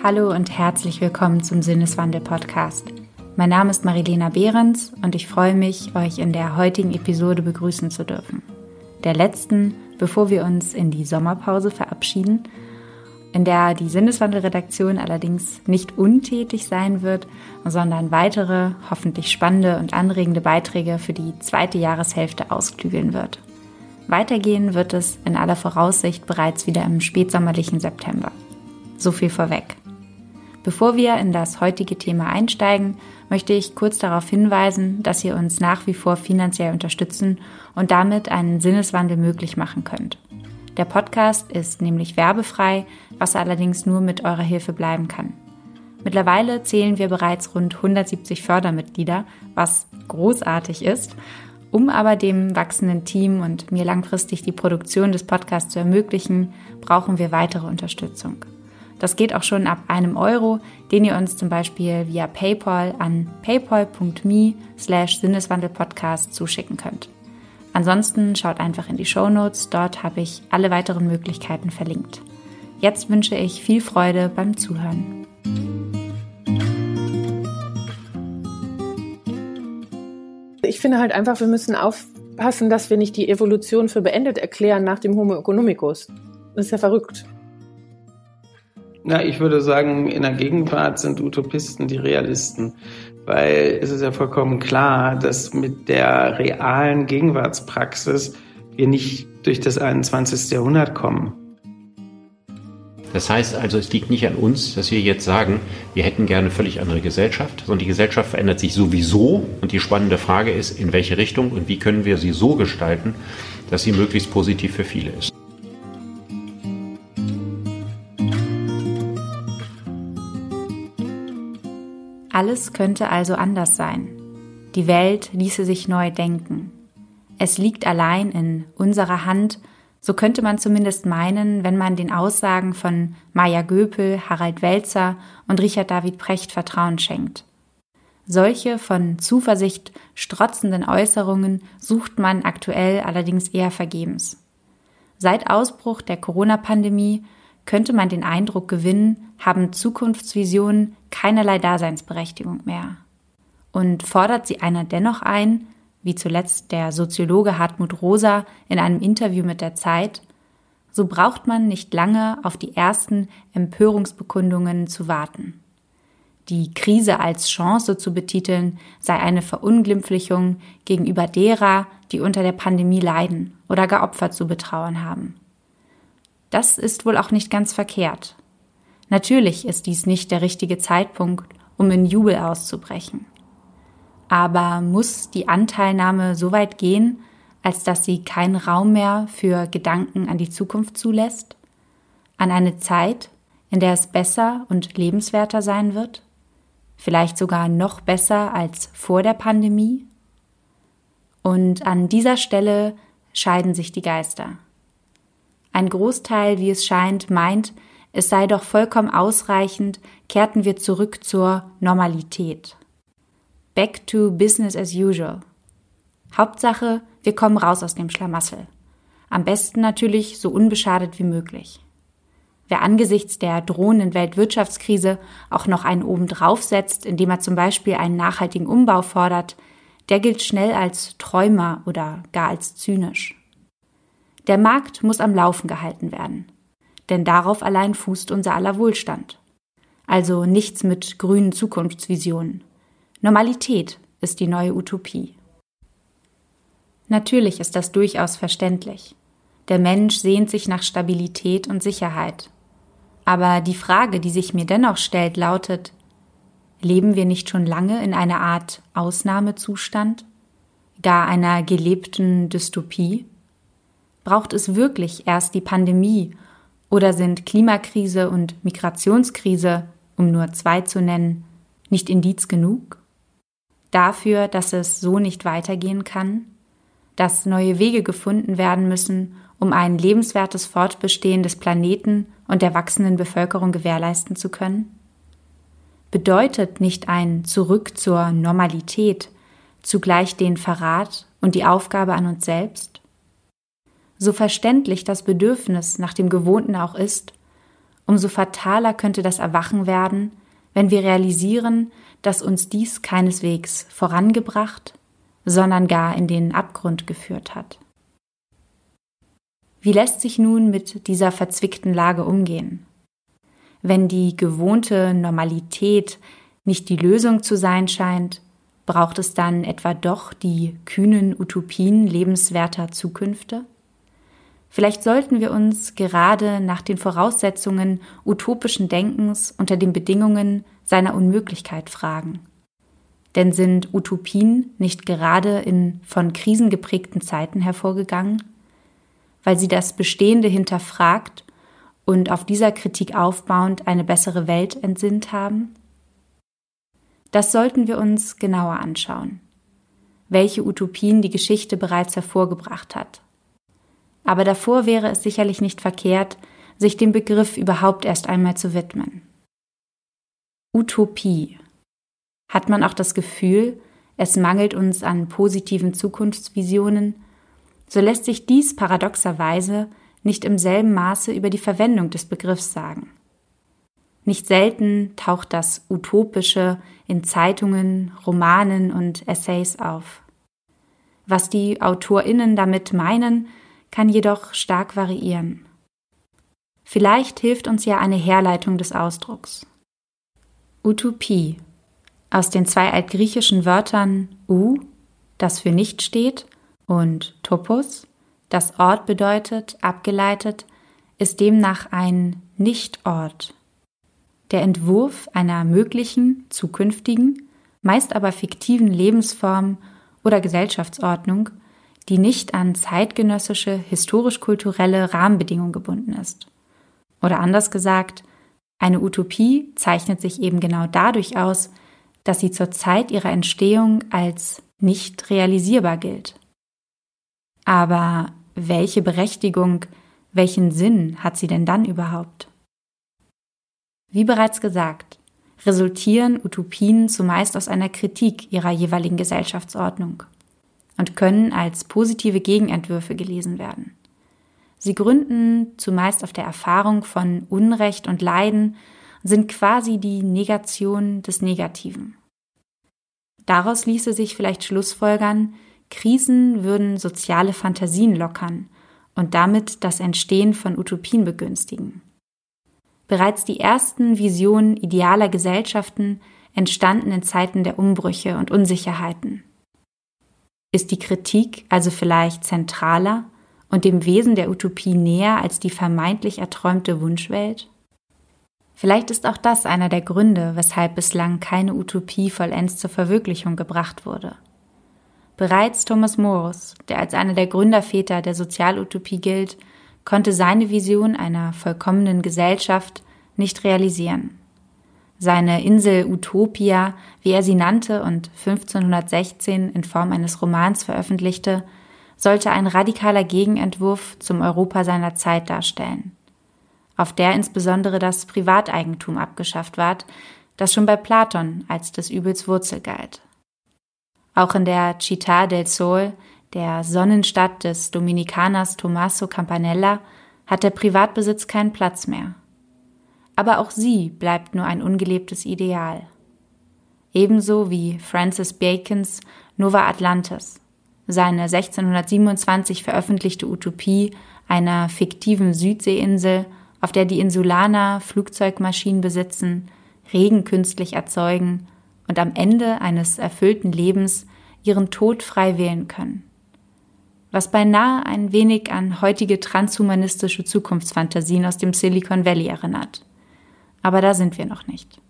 Hallo und herzlich willkommen zum Sinneswandel Podcast. Mein Name ist Marilena Behrens und ich freue mich, euch in der heutigen Episode begrüßen zu dürfen. Der letzten, bevor wir uns in die Sommerpause verabschieden, in der die Sinneswandelredaktion allerdings nicht untätig sein wird, sondern weitere, hoffentlich spannende und anregende Beiträge für die zweite Jahreshälfte ausklügeln wird. Weitergehen wird es in aller Voraussicht bereits wieder im spätsommerlichen September. So viel vorweg. Bevor wir in das heutige Thema einsteigen, möchte ich kurz darauf hinweisen, dass ihr uns nach wie vor finanziell unterstützen und damit einen Sinneswandel möglich machen könnt. Der Podcast ist nämlich werbefrei, was allerdings nur mit eurer Hilfe bleiben kann. Mittlerweile zählen wir bereits rund 170 Fördermitglieder, was großartig ist. Um aber dem wachsenden Team und mir langfristig die Produktion des Podcasts zu ermöglichen, brauchen wir weitere Unterstützung. Das geht auch schon ab einem Euro, den ihr uns zum Beispiel via PayPal an paypal.me slash Sinneswandelpodcast zuschicken könnt. Ansonsten schaut einfach in die Show Notes, dort habe ich alle weiteren Möglichkeiten verlinkt. Jetzt wünsche ich viel Freude beim Zuhören. Ich finde halt einfach, wir müssen aufpassen, dass wir nicht die Evolution für beendet erklären nach dem Homo economicus. Das ist ja verrückt. Na, ich würde sagen, in der Gegenwart sind Utopisten die Realisten, weil es ist ja vollkommen klar, dass mit der realen Gegenwartspraxis wir nicht durch das 21. Jahrhundert kommen. Das heißt also, es liegt nicht an uns, dass wir jetzt sagen, wir hätten gerne völlig andere Gesellschaft, sondern die Gesellschaft verändert sich sowieso und die spannende Frage ist, in welche Richtung und wie können wir sie so gestalten, dass sie möglichst positiv für viele ist. Alles könnte also anders sein. Die Welt ließe sich neu denken. Es liegt allein in unserer Hand, so könnte man zumindest meinen, wenn man den Aussagen von Maya Göpel, Harald Welzer und Richard David Precht Vertrauen schenkt. Solche von Zuversicht strotzenden Äußerungen sucht man aktuell allerdings eher vergebens. Seit Ausbruch der Corona-Pandemie könnte man den Eindruck gewinnen, haben Zukunftsvisionen keinerlei Daseinsberechtigung mehr. Und fordert sie einer dennoch ein, wie zuletzt der Soziologe Hartmut Rosa in einem Interview mit der Zeit, so braucht man nicht lange auf die ersten Empörungsbekundungen zu warten. Die Krise als Chance zu betiteln, sei eine Verunglimpflichung gegenüber derer, die unter der Pandemie leiden oder gar Opfer zu betrauern haben. Das ist wohl auch nicht ganz verkehrt. Natürlich ist dies nicht der richtige Zeitpunkt, um in Jubel auszubrechen. Aber muss die Anteilnahme so weit gehen, als dass sie keinen Raum mehr für Gedanken an die Zukunft zulässt? An eine Zeit, in der es besser und lebenswerter sein wird? Vielleicht sogar noch besser als vor der Pandemie? Und an dieser Stelle scheiden sich die Geister. Ein Großteil, wie es scheint, meint, es sei doch vollkommen ausreichend, kehrten wir zurück zur Normalität. Back to business as usual. Hauptsache, wir kommen raus aus dem Schlamassel. Am besten natürlich so unbeschadet wie möglich. Wer angesichts der drohenden Weltwirtschaftskrise auch noch einen obendrauf setzt, indem er zum Beispiel einen nachhaltigen Umbau fordert, der gilt schnell als Träumer oder gar als zynisch. Der Markt muss am Laufen gehalten werden. Denn darauf allein fußt unser aller Wohlstand. Also nichts mit grünen Zukunftsvisionen. Normalität ist die neue Utopie. Natürlich ist das durchaus verständlich. Der Mensch sehnt sich nach Stabilität und Sicherheit. Aber die Frage, die sich mir dennoch stellt, lautet, leben wir nicht schon lange in einer Art Ausnahmezustand, gar einer gelebten Dystopie? Braucht es wirklich erst die Pandemie oder sind Klimakrise und Migrationskrise, um nur zwei zu nennen, nicht Indiz genug? Dafür, dass es so nicht weitergehen kann? Dass neue Wege gefunden werden müssen, um ein lebenswertes Fortbestehen des Planeten und der wachsenden Bevölkerung gewährleisten zu können? Bedeutet nicht ein Zurück zur Normalität zugleich den Verrat und die Aufgabe an uns selbst? So verständlich das Bedürfnis nach dem Gewohnten auch ist, umso fataler könnte das Erwachen werden, wenn wir realisieren, dass uns dies keineswegs vorangebracht, sondern gar in den Abgrund geführt hat. Wie lässt sich nun mit dieser verzwickten Lage umgehen? Wenn die gewohnte Normalität nicht die Lösung zu sein scheint, braucht es dann etwa doch die kühnen Utopien lebenswerter Zukünfte? Vielleicht sollten wir uns gerade nach den Voraussetzungen utopischen Denkens unter den Bedingungen seiner Unmöglichkeit fragen. Denn sind Utopien nicht gerade in von Krisen geprägten Zeiten hervorgegangen? Weil sie das Bestehende hinterfragt und auf dieser Kritik aufbauend eine bessere Welt entsinnt haben? Das sollten wir uns genauer anschauen, welche Utopien die Geschichte bereits hervorgebracht hat. Aber davor wäre es sicherlich nicht verkehrt, sich dem Begriff überhaupt erst einmal zu widmen. Utopie. Hat man auch das Gefühl, es mangelt uns an positiven Zukunftsvisionen, so lässt sich dies paradoxerweise nicht im selben Maße über die Verwendung des Begriffs sagen. Nicht selten taucht das Utopische in Zeitungen, Romanen und Essays auf. Was die Autorinnen damit meinen, kann jedoch stark variieren. Vielleicht hilft uns ja eine Herleitung des Ausdrucks. Utopie aus den zwei altgriechischen Wörtern u, das für nicht steht, und topos, das Ort bedeutet, abgeleitet, ist demnach ein Nichtort. Der Entwurf einer möglichen, zukünftigen, meist aber fiktiven Lebensform oder Gesellschaftsordnung, die nicht an zeitgenössische historisch-kulturelle Rahmenbedingungen gebunden ist. Oder anders gesagt, eine Utopie zeichnet sich eben genau dadurch aus, dass sie zur Zeit ihrer Entstehung als nicht realisierbar gilt. Aber welche Berechtigung, welchen Sinn hat sie denn dann überhaupt? Wie bereits gesagt, resultieren Utopien zumeist aus einer Kritik ihrer jeweiligen Gesellschaftsordnung und können als positive Gegenentwürfe gelesen werden. Sie gründen zumeist auf der Erfahrung von Unrecht und Leiden und sind quasi die Negation des Negativen. Daraus ließe sich vielleicht schlussfolgern, Krisen würden soziale Fantasien lockern und damit das Entstehen von Utopien begünstigen. Bereits die ersten Visionen idealer Gesellschaften entstanden in Zeiten der Umbrüche und Unsicherheiten. Ist die Kritik also vielleicht zentraler und dem Wesen der Utopie näher als die vermeintlich erträumte Wunschwelt? Vielleicht ist auch das einer der Gründe, weshalb bislang keine Utopie vollends zur Verwirklichung gebracht wurde. Bereits Thomas Morris, der als einer der Gründerväter der Sozialutopie gilt, konnte seine Vision einer vollkommenen Gesellschaft nicht realisieren. Seine Insel Utopia, wie er sie nannte und 1516 in Form eines Romans veröffentlichte, sollte ein radikaler Gegenentwurf zum Europa seiner Zeit darstellen, auf der insbesondere das Privateigentum abgeschafft ward, das schon bei Platon als des Übels Wurzel galt. Auch in der Città del Sol, der Sonnenstadt des Dominikaners Tommaso Campanella, hat der Privatbesitz keinen Platz mehr. Aber auch sie bleibt nur ein ungelebtes Ideal. Ebenso wie Francis Bacons Nova Atlantis, seine 1627 veröffentlichte Utopie einer fiktiven Südseeinsel, auf der die Insulaner Flugzeugmaschinen besitzen, Regen künstlich erzeugen und am Ende eines erfüllten Lebens ihren Tod frei wählen können. Was beinahe ein wenig an heutige transhumanistische Zukunftsfantasien aus dem Silicon Valley erinnert. Aber da sind wir noch nicht.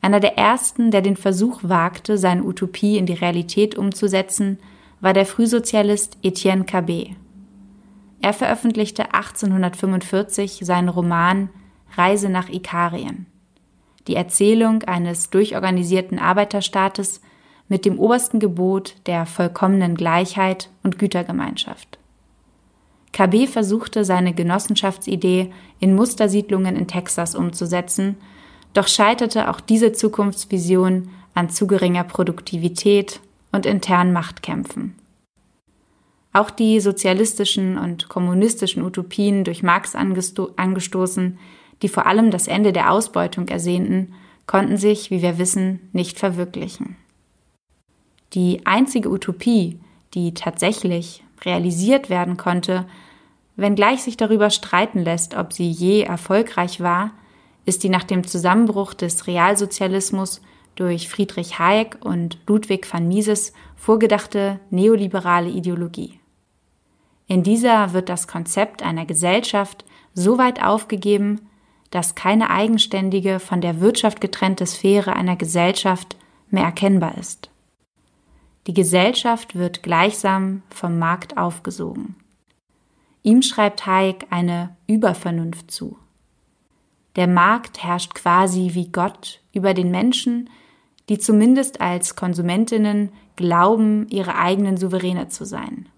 Einer der ersten, der den Versuch wagte, seine Utopie in die Realität umzusetzen, war der Frühsozialist Etienne Cabet. Er veröffentlichte 1845 seinen Roman Reise nach Ikarien, die Erzählung eines durchorganisierten Arbeiterstaates mit dem obersten Gebot der vollkommenen Gleichheit und Gütergemeinschaft. KB versuchte seine Genossenschaftsidee in Mustersiedlungen in Texas umzusetzen doch scheiterte auch diese Zukunftsvision an zu geringer Produktivität und internen Machtkämpfen. Auch die sozialistischen und kommunistischen Utopien durch Marx angesto angestoßen, die vor allem das Ende der Ausbeutung ersehnten, konnten sich, wie wir wissen, nicht verwirklichen. Die einzige Utopie, die tatsächlich realisiert werden konnte, wenngleich sich darüber streiten lässt, ob sie je erfolgreich war, ist die nach dem Zusammenbruch des Realsozialismus durch Friedrich Hayek und Ludwig van Mises vorgedachte neoliberale Ideologie. In dieser wird das Konzept einer Gesellschaft so weit aufgegeben, dass keine eigenständige, von der Wirtschaft getrennte Sphäre einer Gesellschaft mehr erkennbar ist. Die Gesellschaft wird gleichsam vom Markt aufgesogen. Ihm schreibt Hayek eine Übervernunft zu. Der Markt herrscht quasi wie Gott über den Menschen, die zumindest als Konsumentinnen glauben, ihre eigenen Souveräne zu sein.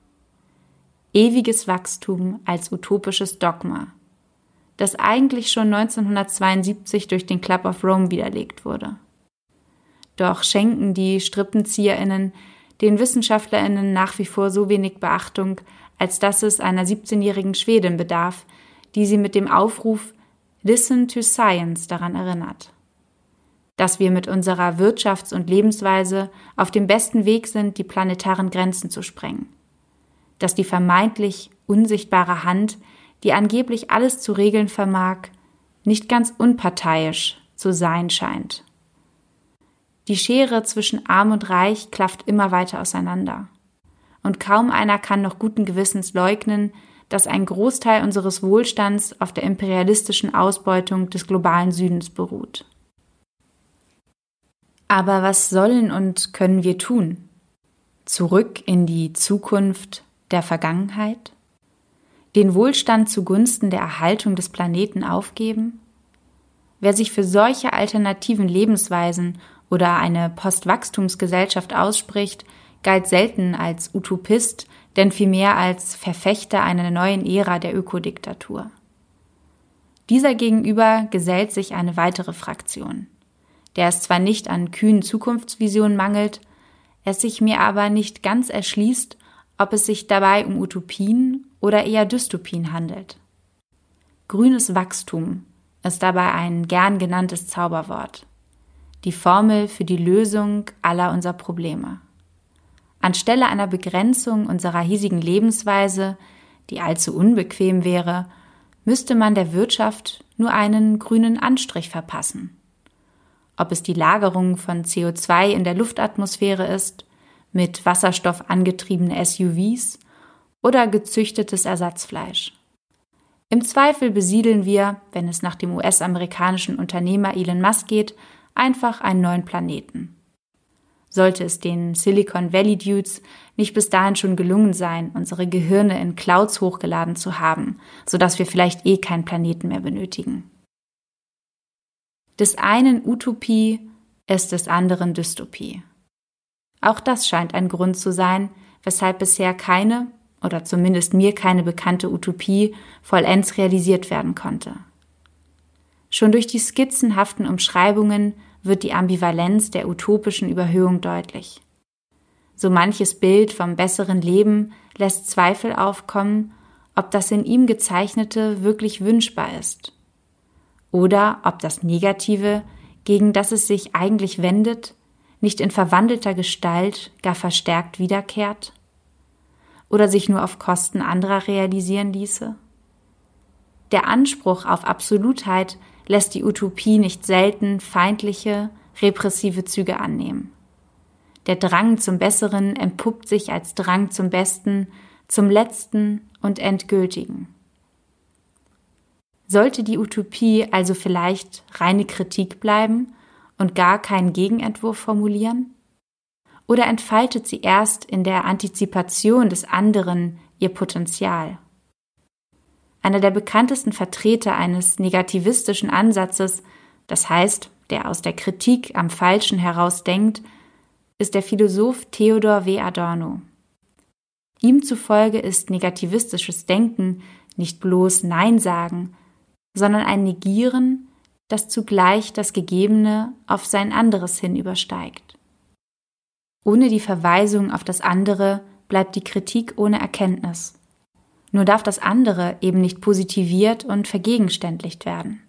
Ewiges Wachstum als utopisches Dogma, das eigentlich schon 1972 durch den Club of Rome widerlegt wurde. Doch schenken die Strippenzieherinnen den Wissenschaftlerinnen nach wie vor so wenig Beachtung, als dass es einer 17-jährigen Schwedin bedarf, die sie mit dem Aufruf Listen to Science daran erinnert. Dass wir mit unserer Wirtschafts- und Lebensweise auf dem besten Weg sind, die planetaren Grenzen zu sprengen. Dass die vermeintlich unsichtbare Hand, die angeblich alles zu regeln vermag, nicht ganz unparteiisch zu sein scheint. Die Schere zwischen arm und reich klafft immer weiter auseinander. Und kaum einer kann noch guten Gewissens leugnen, dass ein Großteil unseres Wohlstands auf der imperialistischen Ausbeutung des globalen Südens beruht. Aber was sollen und können wir tun? Zurück in die Zukunft der Vergangenheit? Den Wohlstand zugunsten der Erhaltung des Planeten aufgeben? Wer sich für solche alternativen Lebensweisen oder eine Postwachstumsgesellschaft ausspricht, galt selten als Utopist, denn vielmehr als Verfechter einer neuen Ära der Ökodiktatur. Dieser gegenüber gesellt sich eine weitere Fraktion, der es zwar nicht an kühnen Zukunftsvisionen mangelt, es sich mir aber nicht ganz erschließt, ob es sich dabei um Utopien oder eher Dystopien handelt. Grünes Wachstum ist dabei ein gern genanntes Zauberwort, die Formel für die Lösung aller unserer Probleme. Anstelle einer Begrenzung unserer hiesigen Lebensweise, die allzu unbequem wäre, müsste man der Wirtschaft nur einen grünen Anstrich verpassen. Ob es die Lagerung von CO2 in der Luftatmosphäre ist, mit Wasserstoff angetriebene SUVs oder gezüchtetes Ersatzfleisch. Im Zweifel besiedeln wir, wenn es nach dem US-amerikanischen Unternehmer Elon Musk geht, einfach einen neuen Planeten sollte es den Silicon Valley Dudes nicht bis dahin schon gelungen sein, unsere Gehirne in Clouds hochgeladen zu haben, sodass wir vielleicht eh keinen Planeten mehr benötigen. Des einen Utopie ist des anderen Dystopie. Auch das scheint ein Grund zu sein, weshalb bisher keine, oder zumindest mir keine bekannte Utopie vollends realisiert werden konnte. Schon durch die skizzenhaften Umschreibungen wird die Ambivalenz der utopischen Überhöhung deutlich. So manches Bild vom besseren Leben lässt Zweifel aufkommen, ob das in ihm gezeichnete wirklich wünschbar ist. Oder ob das Negative, gegen das es sich eigentlich wendet, nicht in verwandelter Gestalt gar verstärkt wiederkehrt? Oder sich nur auf Kosten anderer realisieren ließe? Der Anspruch auf Absolutheit lässt die Utopie nicht selten feindliche, repressive Züge annehmen. Der Drang zum Besseren entpuppt sich als Drang zum Besten, zum Letzten und Endgültigen. Sollte die Utopie also vielleicht reine Kritik bleiben und gar keinen Gegenentwurf formulieren? Oder entfaltet sie erst in der Antizipation des anderen ihr Potenzial? Einer der bekanntesten Vertreter eines negativistischen Ansatzes, das heißt, der aus der Kritik am Falschen heraus denkt, ist der Philosoph Theodor W. Adorno. Ihm zufolge ist negativistisches Denken nicht bloß Nein sagen, sondern ein Negieren, das zugleich das Gegebene auf sein anderes hin übersteigt. Ohne die Verweisung auf das andere bleibt die Kritik ohne Erkenntnis. Nur darf das andere eben nicht positiviert und vergegenständlicht werden.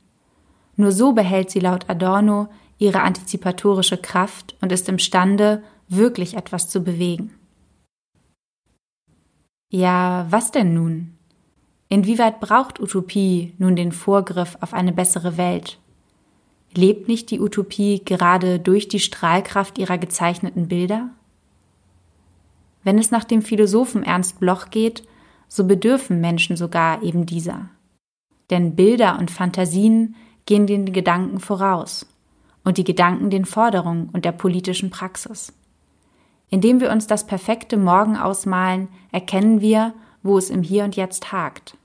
Nur so behält sie laut Adorno ihre antizipatorische Kraft und ist imstande, wirklich etwas zu bewegen. Ja, was denn nun? Inwieweit braucht Utopie nun den Vorgriff auf eine bessere Welt? Lebt nicht die Utopie gerade durch die Strahlkraft ihrer gezeichneten Bilder? Wenn es nach dem Philosophen Ernst Bloch geht, so bedürfen Menschen sogar eben dieser. Denn Bilder und Fantasien gehen den Gedanken voraus und die Gedanken den Forderungen und der politischen Praxis. Indem wir uns das perfekte Morgen ausmalen, erkennen wir, wo es im Hier und Jetzt hakt.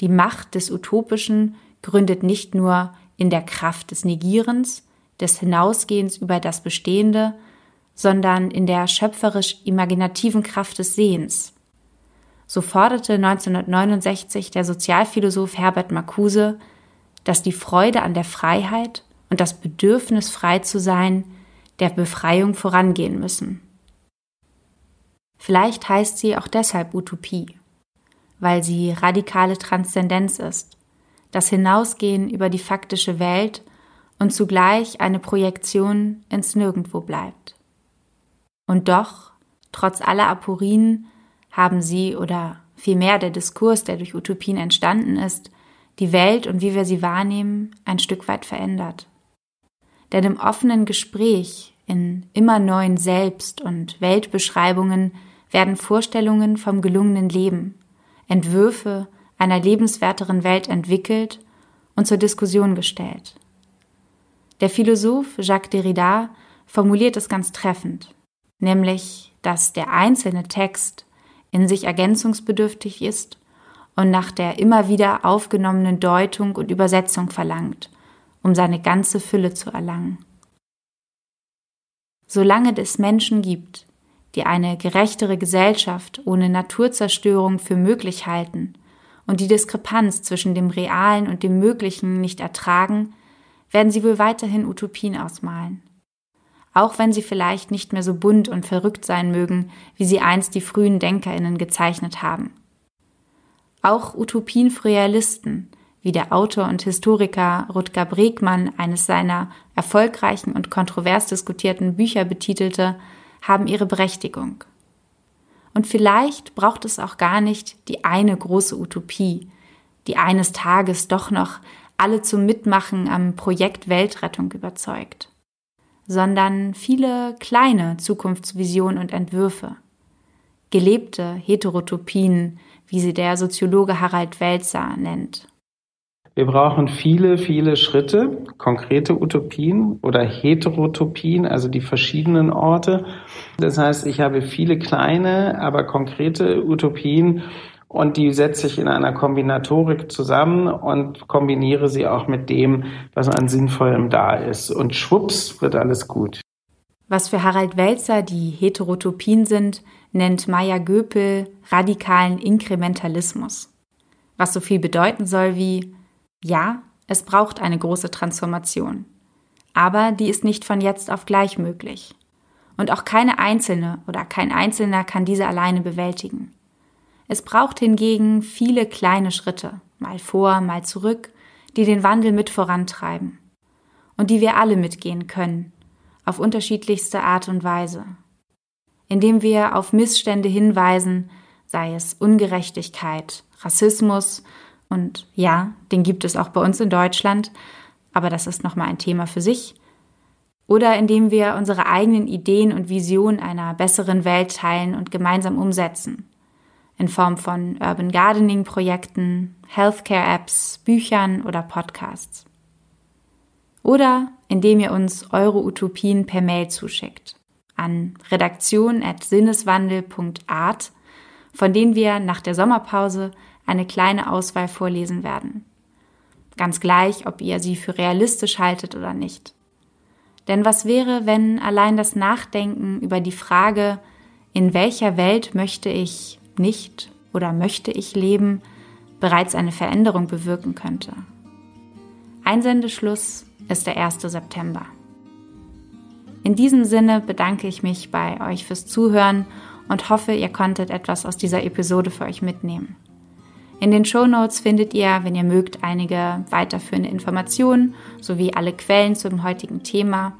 Die Macht des Utopischen gründet nicht nur in der Kraft des Negierens, des Hinausgehens über das Bestehende, sondern in der schöpferisch imaginativen Kraft des Sehens. So forderte 1969 der Sozialphilosoph Herbert Marcuse, dass die Freude an der Freiheit und das Bedürfnis frei zu sein der Befreiung vorangehen müssen. Vielleicht heißt sie auch deshalb Utopie, weil sie radikale Transzendenz ist, das Hinausgehen über die faktische Welt und zugleich eine Projektion ins Nirgendwo bleibt. Und doch, trotz aller Aporien, haben sie oder vielmehr der Diskurs, der durch Utopien entstanden ist, die Welt und wie wir sie wahrnehmen, ein Stück weit verändert. Denn im offenen Gespräch, in immer neuen Selbst- und Weltbeschreibungen werden Vorstellungen vom gelungenen Leben, Entwürfe einer lebenswerteren Welt entwickelt und zur Diskussion gestellt. Der Philosoph Jacques Derrida formuliert es ganz treffend, nämlich, dass der einzelne Text in sich ergänzungsbedürftig ist und nach der immer wieder aufgenommenen Deutung und Übersetzung verlangt, um seine ganze Fülle zu erlangen. Solange es Menschen gibt, die eine gerechtere Gesellschaft ohne Naturzerstörung für möglich halten und die Diskrepanz zwischen dem Realen und dem Möglichen nicht ertragen, werden sie wohl weiterhin Utopien ausmalen. Auch wenn sie vielleicht nicht mehr so bunt und verrückt sein mögen, wie sie einst die frühen Denkerinnen gezeichnet haben. Auch Utopien für Realisten, wie der Autor und Historiker Rutger Bregmann eines seiner erfolgreichen und kontrovers diskutierten Bücher betitelte, haben ihre Berechtigung. Und vielleicht braucht es auch gar nicht die eine große Utopie, die eines Tages doch noch alle zum Mitmachen am Projekt Weltrettung überzeugt, sondern viele kleine Zukunftsvisionen und Entwürfe, gelebte Heterotopien, wie sie der Soziologe Harald Welzer nennt. Wir brauchen viele, viele Schritte, konkrete Utopien oder Heterotopien, also die verschiedenen Orte. Das heißt, ich habe viele kleine, aber konkrete Utopien und die setze ich in einer Kombinatorik zusammen und kombiniere sie auch mit dem, was an Sinnvollem da ist. Und schwupps wird alles gut. Was für Harald Welzer die Heterotopien sind, nennt Maya Göpel radikalen Inkrementalismus. Was so viel bedeuten soll wie, ja, es braucht eine große Transformation. Aber die ist nicht von jetzt auf gleich möglich. Und auch keine Einzelne oder kein Einzelner kann diese alleine bewältigen. Es braucht hingegen viele kleine Schritte, mal vor, mal zurück, die den Wandel mit vorantreiben. Und die wir alle mitgehen können, auf unterschiedlichste Art und Weise indem wir auf Missstände hinweisen, sei es Ungerechtigkeit, Rassismus und ja, den gibt es auch bei uns in Deutschland, aber das ist nochmal ein Thema für sich. Oder indem wir unsere eigenen Ideen und Visionen einer besseren Welt teilen und gemeinsam umsetzen. In Form von Urban Gardening Projekten, Healthcare Apps, Büchern oder Podcasts. Oder indem ihr uns eure Utopien per Mail zuschickt an redaktion.sinneswandel.art, von denen wir nach der Sommerpause eine kleine Auswahl vorlesen werden. Ganz gleich, ob ihr sie für realistisch haltet oder nicht. Denn was wäre, wenn allein das Nachdenken über die Frage, in welcher Welt möchte ich nicht oder möchte ich leben, bereits eine Veränderung bewirken könnte? Einsendeschluss ist der 1. September. In diesem Sinne bedanke ich mich bei euch fürs Zuhören und hoffe, ihr konntet etwas aus dieser Episode für euch mitnehmen. In den Show Notes findet ihr, wenn ihr mögt, einige weiterführende Informationen sowie alle Quellen zum heutigen Thema.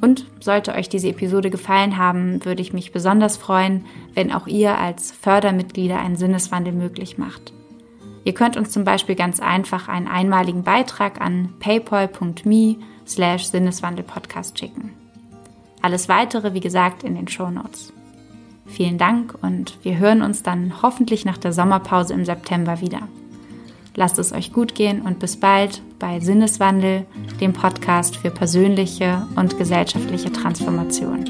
Und sollte euch diese Episode gefallen haben, würde ich mich besonders freuen, wenn auch ihr als Fördermitglieder einen Sinneswandel möglich macht. Ihr könnt uns zum Beispiel ganz einfach einen einmaligen Beitrag an paypal.me slash Sinneswandelpodcast schicken. Alles weitere, wie gesagt, in den Show Notes. Vielen Dank und wir hören uns dann hoffentlich nach der Sommerpause im September wieder. Lasst es euch gut gehen und bis bald bei Sinneswandel, dem Podcast für persönliche und gesellschaftliche Transformation.